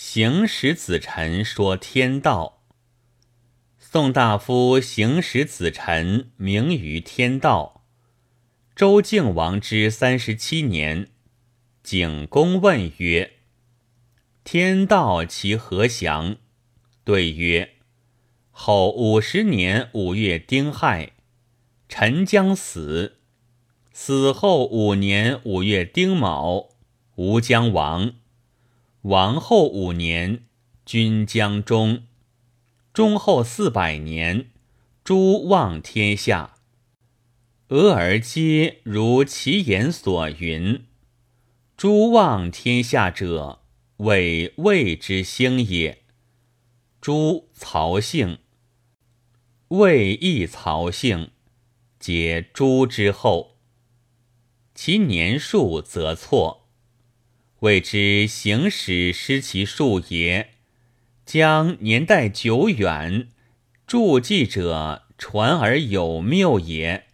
行使子臣说天道。宋大夫行使子臣名于天道。周敬王之三十七年，景公问曰：“天道其何祥？”对曰：“后五十年五月丁亥，臣将死。死后五年五月丁卯，吾将亡。王后五年，君将终。终后四百年，诸望天下。俄而皆如其言所云。诸望天下者，谓魏之兴也。”诸曹姓，魏亦曹姓，皆诸之后。其年数则错，谓之行使失其数也。将年代久远，著记者传而有谬也。